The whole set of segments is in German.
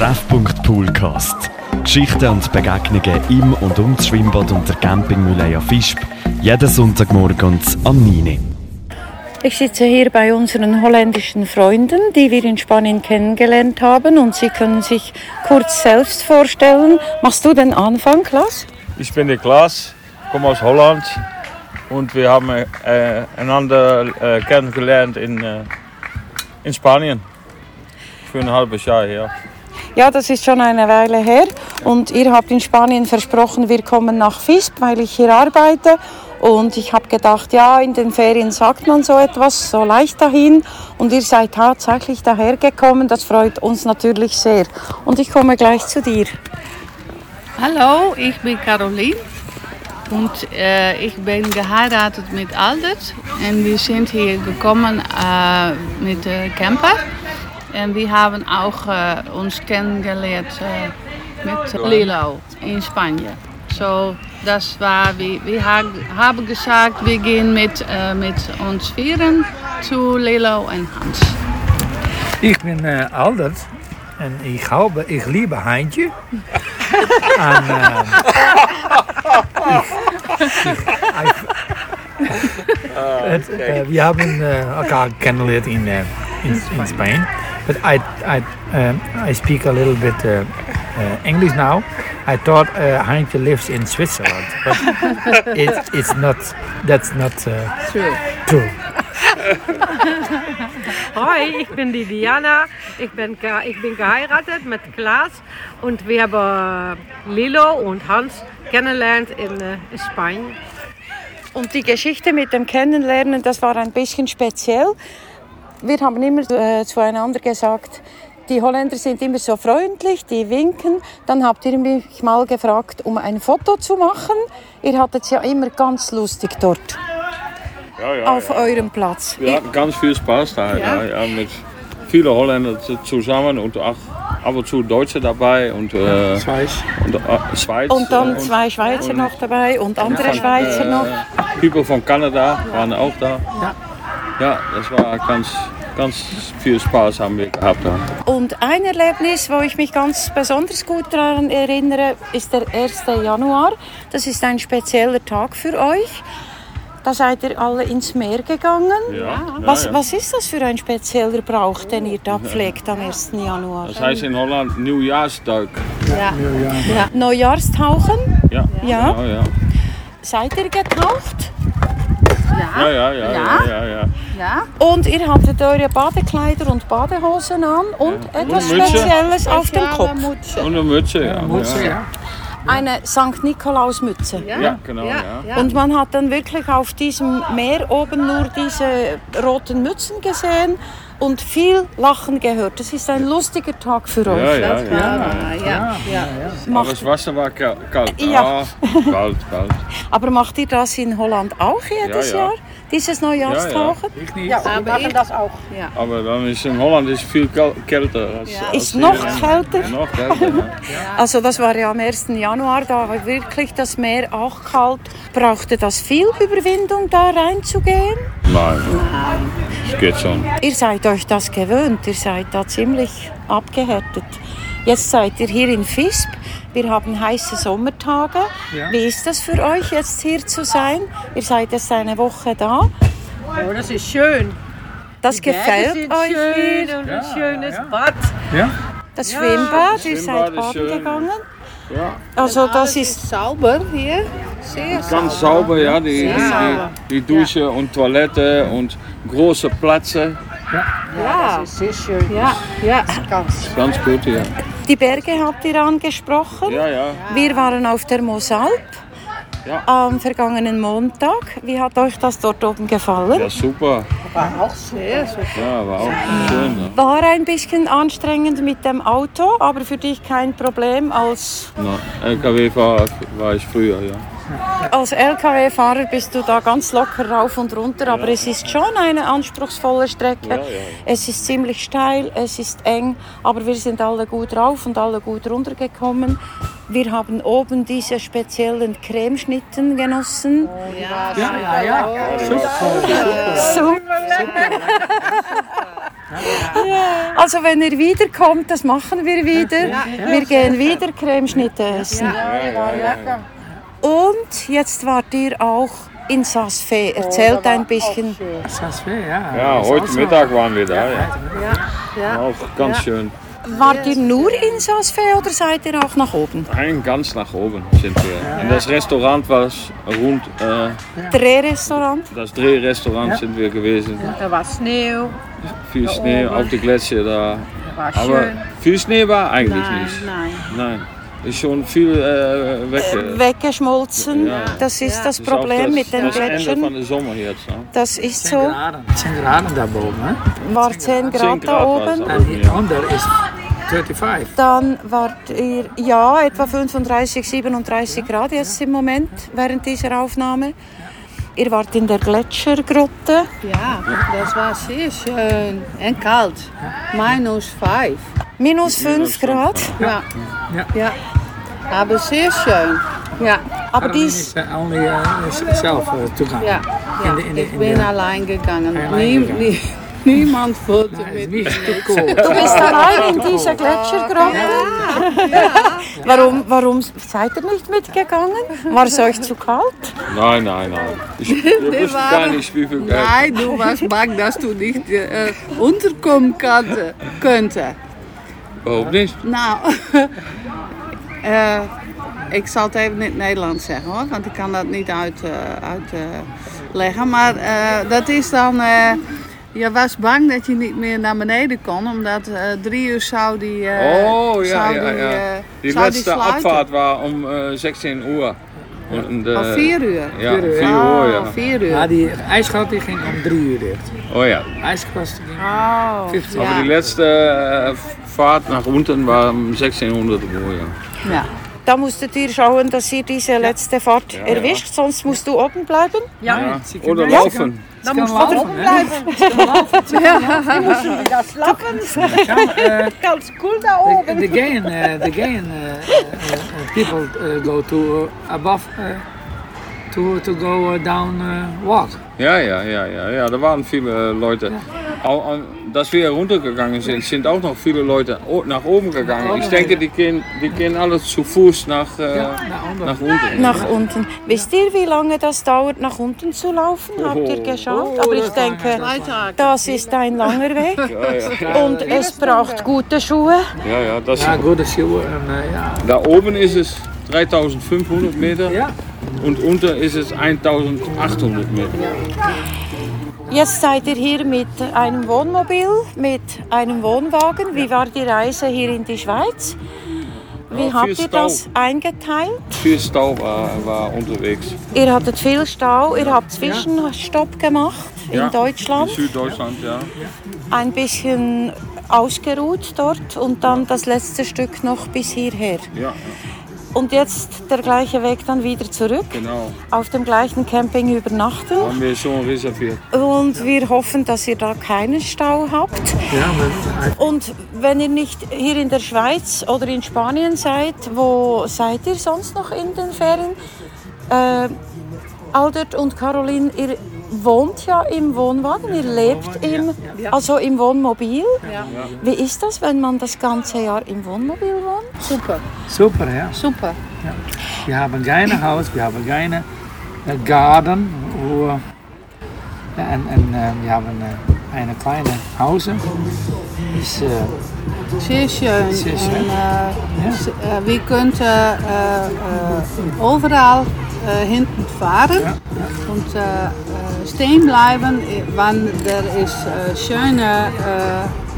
Treffpunkt Poolcast. Geschichten und Begegnungen im und um das Schwimmbad und der Campingmühle Fischb. Jeden Sonntagmorgen am 9. Ich sitze hier bei unseren holländischen Freunden, die wir in Spanien kennengelernt haben und sie können sich kurz selbst vorstellen. Machst du den Anfang, Klaas? Ich bin der Klaas, komme aus Holland und wir haben äh, einander äh, kennengelernt in, äh, in Spanien für ein halbes Jahr her. Ja, das ist schon eine Weile her und ihr habt in Spanien versprochen, wir kommen nach Visp, weil ich hier arbeite und ich habe gedacht, ja, in den Ferien sagt man so etwas, so leicht dahin. Und ihr seid tatsächlich dahergekommen. Das freut uns natürlich sehr. Und ich komme gleich zu dir. Hallo, ich bin Caroline. Und äh, ich bin geheiratet mit Aldert. Und wir sind hier gekommen äh, mit dem Camper. Und wir haben auch äh, uns kennengelernt äh, mit Lilo in Spanien. So, das war, wir, wir haben gesagt, wir gehen mit, äh, mit uns vieren zu Lilo und Hans. Ich bin äh, Aldert und ich, habe, ich liebe Heintje. und, äh, ich, ich, äh, wir haben äh, elkaar kennengelernt in, äh, in, in Spain. But I, I, um, I speak a little bit uh, uh, English now. I thought uh, Heintje lives in Switzerland, but it, it's not. That's not uh, True. true. Hoi, ich bin die Diana. Ich bin, ich bin geheiratet mit Klaas und wir haben Lilo und Hans kennengelernt in äh, Spanien. Und die Geschichte mit dem Kennenlernen, das war ein bisschen speziell. Wir haben immer äh, zueinander gesagt, die Holländer sind immer so freundlich, die winken. Dann habt ihr mich mal gefragt, um ein Foto zu machen. Ihr hattet es ja immer ganz lustig dort Ja, ja, auf ja. eurem Platz. Wir hatten ganz viel Spaß da. Ja. Ja, mit vielen Holländern zusammen und auch ab und zu Deutsche dabei und, äh, Schweiz. und äh, Schweiz. Und dann äh, zwei Schweizer und- noch dabei und andere Schweizer noch. People von Kanada waren auch da. Ja, das war ganz, ganz viel Spaß haben wir gehabt da. Und ein Erlebnis, wo ich mich ganz besonders gut daran erinnere, ist der 1. Januar. Das ist ein spezieller Tag für euch. Da seid ihr alle ins Meer gegangen. Ja, Was, ja. was ist das für ein spezieller Brauch, den ihr da pflegt am 1. Januar? Das heißt in Holland Nieuwjaarsduik. Ja. Neujahrstauchen? Ja. Ja. Ja, ja. Seid ihr getaucht? Ja, ja, ja, ja, ja, ja. Ja. Und ihr hattet eure Badekleider und Badehosen an und etwas Und Mütze. Spezielles auf dem Kopf. Und eine Mütze, ja. Mütze, ja. ja. Eine St. Nikolaus-Mütze. Ja, genau, ja. Und man hat dann wirklich auf diesem Meer oben nur diese roten Mützen gesehen und viel Lachen gehört. Das ist ein lustiger Tag für Ja, euch. ja, ja. Ja, ja, ja. Aber das Wasser war ka- kalt. Ja. Ah, kalt, kalt. Aber macht ihr das in Holland auch jedes Ja, ja. Jahr? Dieses Neujahrstauchen? Ich nicht. Ja, wir machen das auch. Aber dann ist in Holland ist viel kälter. Als, als Ist noch in- kälter? Noch kälter, ja. Also das war ja am 1. Januar, da war wirklich das Meer auch kalt. Brauchte das viel Überwindung, da reinzugehen? Nein, es geht schon. Ihr seid euch das gewöhnt, ihr seid da ziemlich abgehärtet. Jetzt seid ihr hier in Visp. Wir haben heiße Sommertage. Ja. Wie ist das für euch, jetzt hier zu sein? Ihr seid jetzt eine Woche da. Oh, das ist schön. Das Berge gefällt sind euch schön hier. und ein schönes Bad. Ja? Das Schwimmbad, ihr Schwimmbad seid ist baden gegangen. Ja. Also das Alles ist sauber hier. Sehr Ganz sauber, ja. Die, die, sauber. die, die Dusche und Toilette und große Plätze. Ja, das ist sehr schön. Ja, ja. Ganz. Ganz gut hier. die Berge habt ihr angesprochen. Ja, ja. Wir waren auf der Mosalp Ja. am vergangenen Montag. Wie hat euch das dort oben gefallen? Ja, super. War auch sehr, sehr Ja, war auch schön. Ja. War ein bisschen anstrengend mit dem Auto, aber für dich kein Problem. Als, Na, LKW-Fahrer war ich früher, ja. Als LKW-Fahrer bist du da ganz locker rauf und runter, aber es ist schon eine anspruchsvolle Strecke. Ja, ja. Es ist ziemlich steil, es ist eng, aber wir sind alle gut rauf und alle gut runtergekommen. Wir haben oben diese speziellen Cremeschnitten genossen. Ja, Ja, ja, ja. Super. Also wenn ihr wiederkommt, das machen wir wieder. Wir gehen wieder Cremeschnitte essen. Und jetzt wart ihr auch in Sasfe. Erzählt ein bisschen. Das wäre, ja. Ja, heute Mittag waren wir da. Ja. Ja. Auch ganz schön. Wart ihr nur in Sasfe oder seid ihr auch nach oben? Ein ganz nach oben sind wir. In das Restaurant was rund, äh, Drehrestaurant? das Drehrestaurant sind wir gewesen. Da war Schnee, Viel Schnee auf die Gletscher da. war Aber viel Schnee war eigentlich Nein, nicht. nein. Nein. Ist schon viel äh, weg. äh, Weggeschmolzen. Ja. Das ist das ist auch Problem das, mit den das Gletschern. jetzt. Ne? Das ist 10 so. graden. 10 graden da oben. Hè? War 10 Grad 10 da Grad war es oben. auch. En hieronder is 35. Dann wart ihr, ja, etwa 35, 37 Grad jetzt im Moment während dieser Aufnahme. Ihr wart in der Gletschergrotte. Ja, das war sehr schön und kalt. Minus 5. Minus 5 Grad. Ja. Ja. ja. Aber sehr schön. Ja, Aber Caroline dies, is uh, only uh, is zelf uh, toegaan. ja. ja. In de- in de- ich in bin de- allein gegangen. Allein Nie, gegangen. nie, niemand wollte Nee, mit het is mir. niet te cool. du bist allein in dieser Gletschergrotte. Warum, warum seid ihr nicht mitgegangen? War es euch zu kalt? Nein, nein, nein. Ich, wir wussten waren- gar nicht, wie viel Geld. Nein, du warst bang, dass du nicht äh, unterkommen kannte, könnte. Warum nicht? Nou, eh, ik zal het even in het Nederlands zeggen hoor, want ik kan dat niet uitleggen. Uit, eh, leggen. maar eh, dat is dan. eh, je was bang dat je niet meer naar beneden kon, omdat eh, drie uur zou die. eh, Oh, ja, zou ja, die, ja. eh, Die. Abfahrt war um äh, 16 Uhr. Und, äh, Of vier uur. Ja, Vier uur. 4 Oh, ja. vier uur. Maar die ijsgat die ging om drie uur dicht. Oh ja. IJskast ging Oh, 15 Aber ja. die letzte äh, Fahrt nach unten war um 1600 Uhr, ja. ja. Da musstet ihr schauen, dass ihr diese letzte Fahrt erwischt, sonst musst du oben bleiben. ja. sie Oder können- laufen. Ze kan laufen, hè? das Lappen. Kan, eh, Ganz cool da the, oben. the Ghanaian, uh, the Ghanaian uh, uh, uh, people uh, go to uh, above uh, to to go uh, down uh, walk. Ja, ja, ja, ja, ja. Da waren viele Leute. Auch, äh, dass wir runtergegangen sind, sind auch noch viele Leute nach oben gegangen. Ich denke, die gehen, die gehen alle zu Fuß nach, äh, naar onder. nach unten. Nach unten. Wisst ihr, wie lange das dauert, nach unten zu laufen? Habt ihr geschaut? Oh, Aber ich denke, das ist ein langer Weg. Ja, ja, Und es braucht gute Schuhe. ja, ja, das, Ja, gute Schuhe uh, ja. Da oben ist es 3500 Meter Ja. und unter ist es 1800 Meter. Jetzt seid ihr hier mit einem Wohnmobil, mit einem Wohnwagen. Wie war die Reise hier in die Schweiz? Wie Ja, habt ihr Stau. das eingeteilt? Viel Stau war, war unterwegs. Ihr hattet viel Stau, ihr habt Zwischenstopp gemacht in Deutschland. In Süddeutschland, ja. ein bisschen ausgeruht dort und dann das letzte Stück noch bis hierher. Ja, Und jetzt der gleiche Weg dann wieder zurück, genau. auf dem gleichen Camping übernachten. Haben wir schon reserviert. Und wir hoffen, dass ihr da keinen Stau habt. Ja, maar Und wenn ihr nicht hier in der Schweiz oder in Spanien seid, wo seid ihr sonst noch in den Ferien? Äh, Aldert und Caroline, ihr wohnt ja im Wohnwagen, ihr lebt im, also im Wohnmobil. Wie ist das, wenn man das ganze Jahr im Wohnmobil wohnt? Super, super, ja. super. Wir haben keine Haus, wir haben keine äh, Garten, wo, ja, en, en äh, wir haben eine kleine Hause. Ist, äh, Zeer schön. Zeer schön. En, eh, eh, we kunnen eh, eh, overal eh, hinten äh, äh, stehen bleiben, wann er ist äh, schöne äh,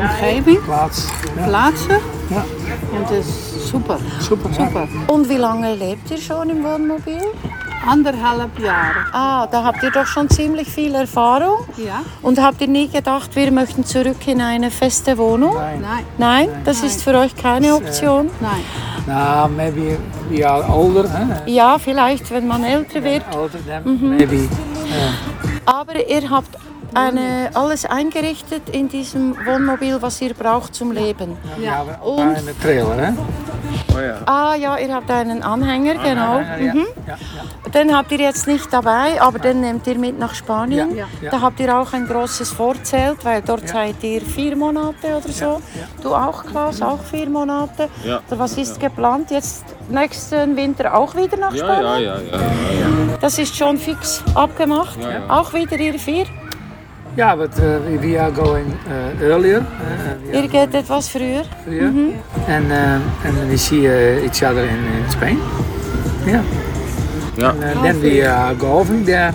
Umgebung, plaats. Ja, Plätze. Ja. Und das ist super, super. ja. super. Und wie lange lebt ihr schon im Wohnmobil? Anderthalb Jahre. Ah, da habt ihr doch schon ziemlich viel Erfahrung. Ja? Und habt ihr nie gedacht, wir möchten zurück in eine feste Wohnung? Nein, Nein, das ist für euch keine Option. nein. Now, maybe we are older. Huh? Ja, vielleicht, wenn man älter wird. Older, then maybe. Aber ihr habt eine, alles eingerichtet in diesem Wohnmobil, was ihr braucht zum Leben. Haben auch Und- einen Trailer, hè? Oh ja. Ah ja, ihr habt einen Anhänger, genau. Ja, ja, Mhm. ja, ja. Den habt ihr jetzt nicht dabei, aber den nehmt ihr mit nach Spanien. Ja, ja. Da habt ihr auch ein großes Vorzelt, weil dort seid ihr vier Monate oder so. Du auch, Klaus, auch vier Monate. Ja. Oder was ist geplant? Jetzt nächsten Winter auch wieder nach Ja, Spanien? ja, ja, ja, ja. Das ist schon fix abgemacht. Ja, ja. Auch wieder ihr vier. Yeah, but uh, we- we are going uh, earlier. Uh, Ihr geht etwas früher. earlier. And, um, and we see uh, each other in, in Spain. Yeah. Ja. And uh, then we are golfing there.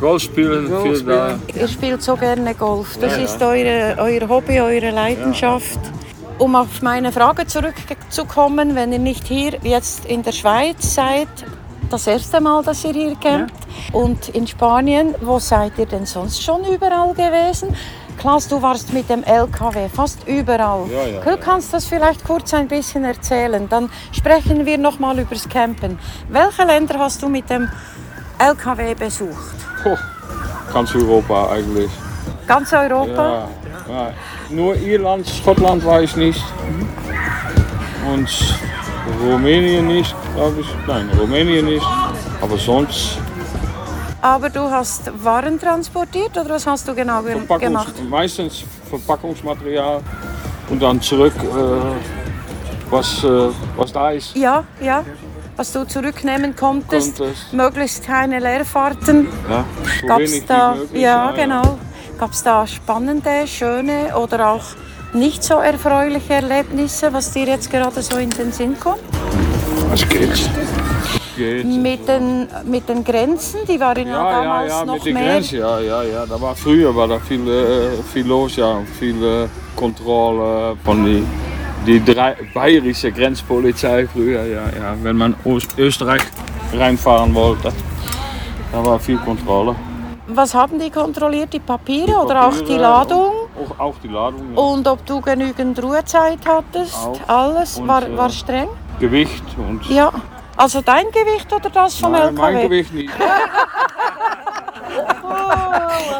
Golf spielen, Golf viel da. spielen. Ihr spielt so gerne Golf. Das Ja, ja. ist eure, euer Hobby, eure Leidenschaft. Um auf meine Frage zurückzukommen, wenn ihr nicht hier jetzt in der Schweiz seid, das erste Mal, dass ihr hier campt, und in Spanien, wo seid ihr denn sonst schon überall gewesen? Klaus, du warst mit dem LKW fast überall. Ja, ja, du ja. kannst das vielleicht kurz ein bisschen erzählen. Dann sprechen wir noch mal übers Campen. Welche Länder hast du mit dem LKW besucht? Poh, ganz Europa eigentlich. Ganz Europa? Ja, ja. Nur Irland, Schottland war ich nicht. Und Rumänien nicht, glaube ich. Nein, Rumänien nicht. Aber sonst Aber du hast Waren transportiert oder was hast du genau ge Verpackungs gemacht? meistens Verpackungsmaterial. Und dann zurück, äh, was, äh, was da ist. Ja, ja. Was du zurücknehmen konntest, Konntest. möglichst keine Leerfahrten. Ja, so Gab wenig es wie da, möglich. ja, genau. Gab es da spannende, schöne oder auch nicht so erfreuliche Erlebnisse, was dir jetzt gerade so in den Sinn kommt? Es geht. geht. Mit den, mit den Grenzen, die waren ja, Ja, ja, damals ja, noch mit der mehr. Grenze, ja, ja, ja. Da war früher war da viel, äh, viel los, ja. Viel äh, Kontrolle von die, die drei, bayerische Grenzpolizei früher, ja, ja. Wenn man Ost Österreich reinfahren wollte, da war viel Kontrolle. Was haben die kontrolliert? Die Papiere, oder auch die Papiere, Ladung? Auch, auch die Ladung, ja. Und ob du genügend Ruhezeit hattest? Auch. Alles Und, war, äh, war streng? Gewicht und Ja. Also dein Gewicht oder das vom Nein, mein LKW? Gewicht nicht.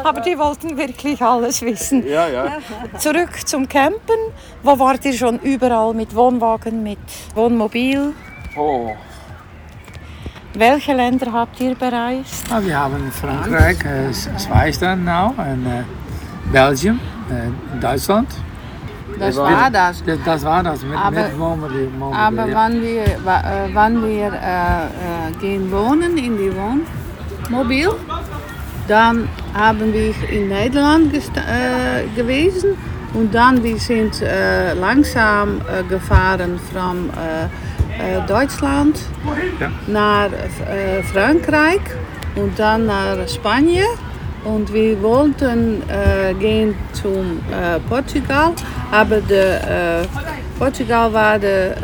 Aber die wollten wirklich alles wissen. Ja, ja. Zurück zum Campen. Wo wart ihr schon überall mit Wohnwagen, mit Wohnmobil? Oh, Welche Länder habt ihr bereist? Nou, wir haben Frankrijk, uh, Schweiz dan nou. En uh, Belgium, uh, Duitsland. Das war das. Dat, dat was das mit, Aber- mit Aber ja. wann wir, wa- äh, wann wir äh, äh, gehen wohnen in die Wohnmobil, dann haben wir in Nederland äh, gewesen und dann wir sind äh, langsam äh, gefahren von äh, Deutschland Ja. naar äh, Frankreich und dann nach Spanien. Und wir wollten äh, gehen zum Portugal, aber der, äh, Portugal war der,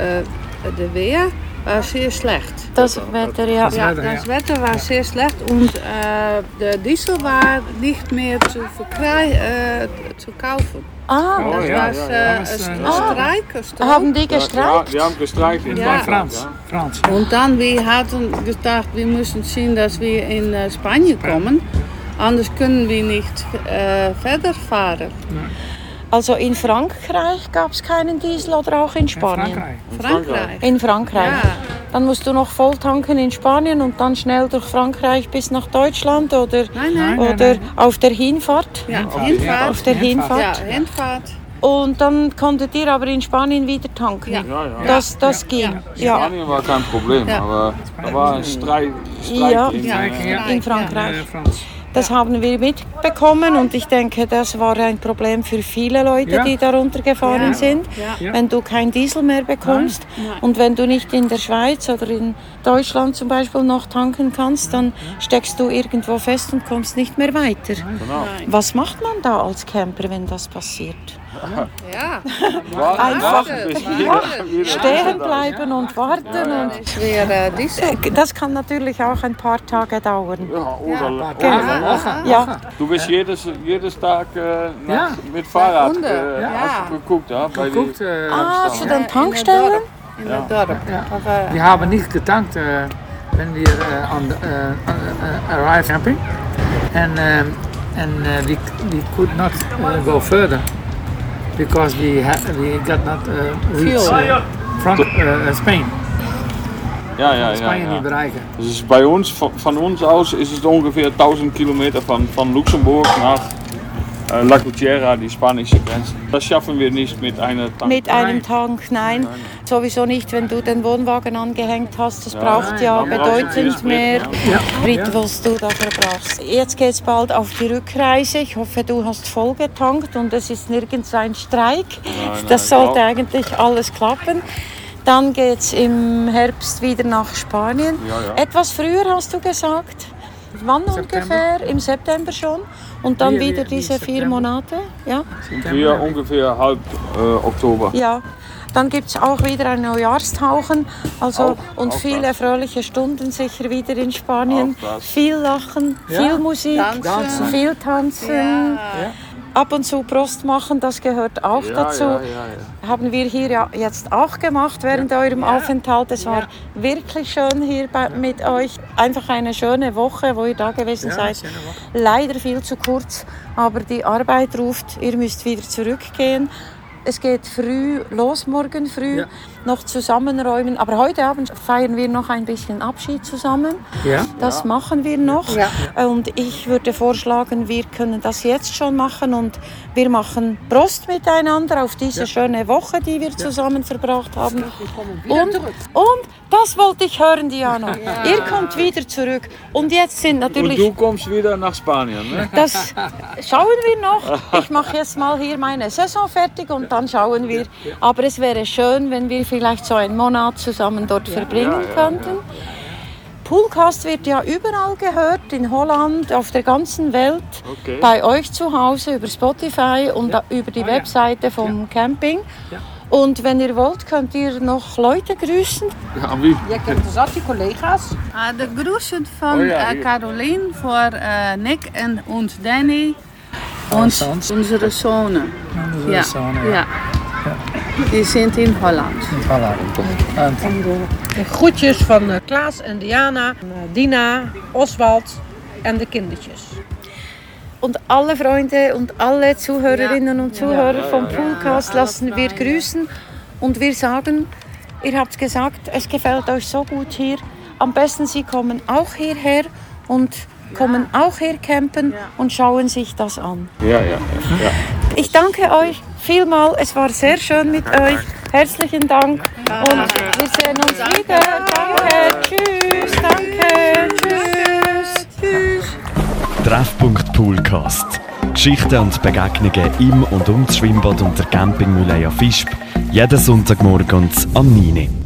der Wehr war sehr schlecht. Das Wetter, ja. Ja, das ja. Wetter war sehr schlecht und äh, der Diesel war nicht mehr zu, äh, zu kaufen. Ah, Oh, Das ja, war ja, ja. äh, was, äh, Streik. Streik. haben die ja, ja, gestreikt? die haben gestreikt in Ja. Ja. Frans. Und dann, wir hatten gedacht, wir müssen sehen, dass wir in äh, Spanien kommen. Anders können wir nicht äh, verder fahren. Also in Frankreich gab es keinen Diesel oder auch in In Spanien? Frankrijk. Frankreich. In Frankreich. Ja. Dann musst du noch voll tanken in Spanien und dann schnell durch Frankreich bis nach Deutschland oder, Nein, nein. oder auf der Hinfahrt. Ja, Hinfahrt. Hinfahrt. Auf der Hinfahrt. Ja, Hinfahrt. Und dann konntet ihr aber in Spanien wieder tanken. Ja. Ja, ja. Das, das ging. Ja. Spanien war kein Problem, Ja. aber da war ein Streik Ja. in, Ja, Ja. in Frankreich. Das haben wir mitbekommen und ich denke, das war ein Problem für viele Leute, Ja. die darunter gefahren Ja. sind. Ja. Wenn du kein Diesel mehr bekommst Nein. und wenn du nicht in der Schweiz oder in Deutschland zum Beispiel noch tanken kannst, dann steckst du irgendwo fest und kommst nicht mehr weiter. Genau. Was macht man da als Camper, wenn das passiert? Ja, War- Einfach warten, bis Ja. jeder- jeder Stehen da bleiben und warten. Und ist weer äh, Diesel. das kann natürlich auch ein paar Tage dauern. ist. Ja, oder, Genau. oder länger. Ja, Du bist jedes, jedes Tag äh, nach, Ja. mit Fahrrad Hunde, äh, ja. hast du geguckt, ja, bei die, Guckt, eh, ah, zu den In het Tankstellen? dorp. In het dorp. Ja. Aber, Wir haben nicht getankt, äh, wenn wir äh, an, äh, äh, arrive camping. En ähm, and uh, we, we could not uh, go further because we ha- we got not uh, reach uh, front, uh, Spain. Ja, ja, ja. Spanje ja. niet bereiken. Dus uns, von, von uns aus ist es ungefähr 1000 Kilometer von, von Luxemburg äh, La Gutierra, die spanische Grenze. Das schaffen wir nicht mit einer Tank. Mit einem Tank, nein. Sowieso nicht, wenn du den Wohnwagen angehängt hast. Das braucht Nein, ja bedeutend Sprit, mehr ja. Sprit, was du dafür brauchst. Jetzt geht es bald auf die Rückreise. Ich hoffe, du hast voll getankt und es ist nirgends ein Streik. nein, das sollte glaub- eigentlich alles klappen. Dann geht es im Herbst wieder nach Spanien. Ja, ja. Etwas früher hast du gesagt. Wann ungefähr? Im September schon. Und dann Ja, wieder ja, diese vier September. Monate. Ja. Sind wir ungefähr halb äh, Oktober. Ja, dann gibt es auch wieder ein Neujahrstauchen. Also, Auch- und auch viele das. fröhliche Stunden sicher wieder in Spanien. Viel Lachen, viel Musik, Tanzen. viel Tanzen. Ab und zu Prost machen, das gehört auch Ja, dazu. ja, ja, ja. Haben wir hier ja jetzt auch gemacht während eurem Aufenthalt. Es war wirklich schön hier bei, mit euch. Einfach eine schöne Woche, wo ihr da gewesen Ja, seid. Leider viel zu kurz, aber die Arbeit ruft, ihr müsst wieder zurückgehen. Es geht früh los, morgen früh, Ja. Noch zusammenräumen. Aber heute Abend feiern wir noch ein bisschen Abschied zusammen. Ja. Das machen wir noch. Und ich würde vorschlagen, wir können das jetzt schon machen und wir machen Prost miteinander auf diese schöne Woche, die wir zusammen verbracht haben. Und, und das wollte ich hören, Diana. Ihr kommt wieder zurück. Und jetzt sind Und natürlich du kommst wieder nach Spanien, ne? das schauen wir noch. Ich mache jetzt mal hier meine Saison fertig und dann schauen wir. Aber es wäre schön, wenn wir vielleicht so einen Monat zusammen dort verbringen könnten. Poolcast wird ja überall gehört, in Holland, auf der ganzen Welt, Okay. bei euch zu Hause über Spotify und über die Webseite vom Camping. Und wenn ihr wollt, könnt ihr noch Leute grüßen. Ja, wie? Jij kent dus al die collega's. Uh, de groeten van Oh ja, hier. Caroline voor eh, Nick en und Danny. Und unsere Zonen. Unsere Ja, Zonen, ja. Die sind in Holland. Voilà. En De groetjes van eh, Klaas en Diana, eh, Dina, Oswald en de kindertjes. Und alle Freunde und alle Zuhörerinnen und Zuhörer vom Poolcast lassen wir grüßen. Und wir sagen, ihr habt gesagt, es gefällt euch so gut hier. Am besten Sie kommen auch hierher und kommen auch hier campen und schauen sich das an. Ja, ja, ja. Ich danke euch vielmal. Es war sehr schön mit euch. Herzlichen Dank. Und wir sehen uns wieder. Danke. Tschüss. Danke. Tschüss. Tschüss. Treffpunkt Poolcast. Geschichten und Begegnungen im und um das Schwimmbad und der Campingmühle Fisp. Jeden Sonntagmorgen am 9. Uhr.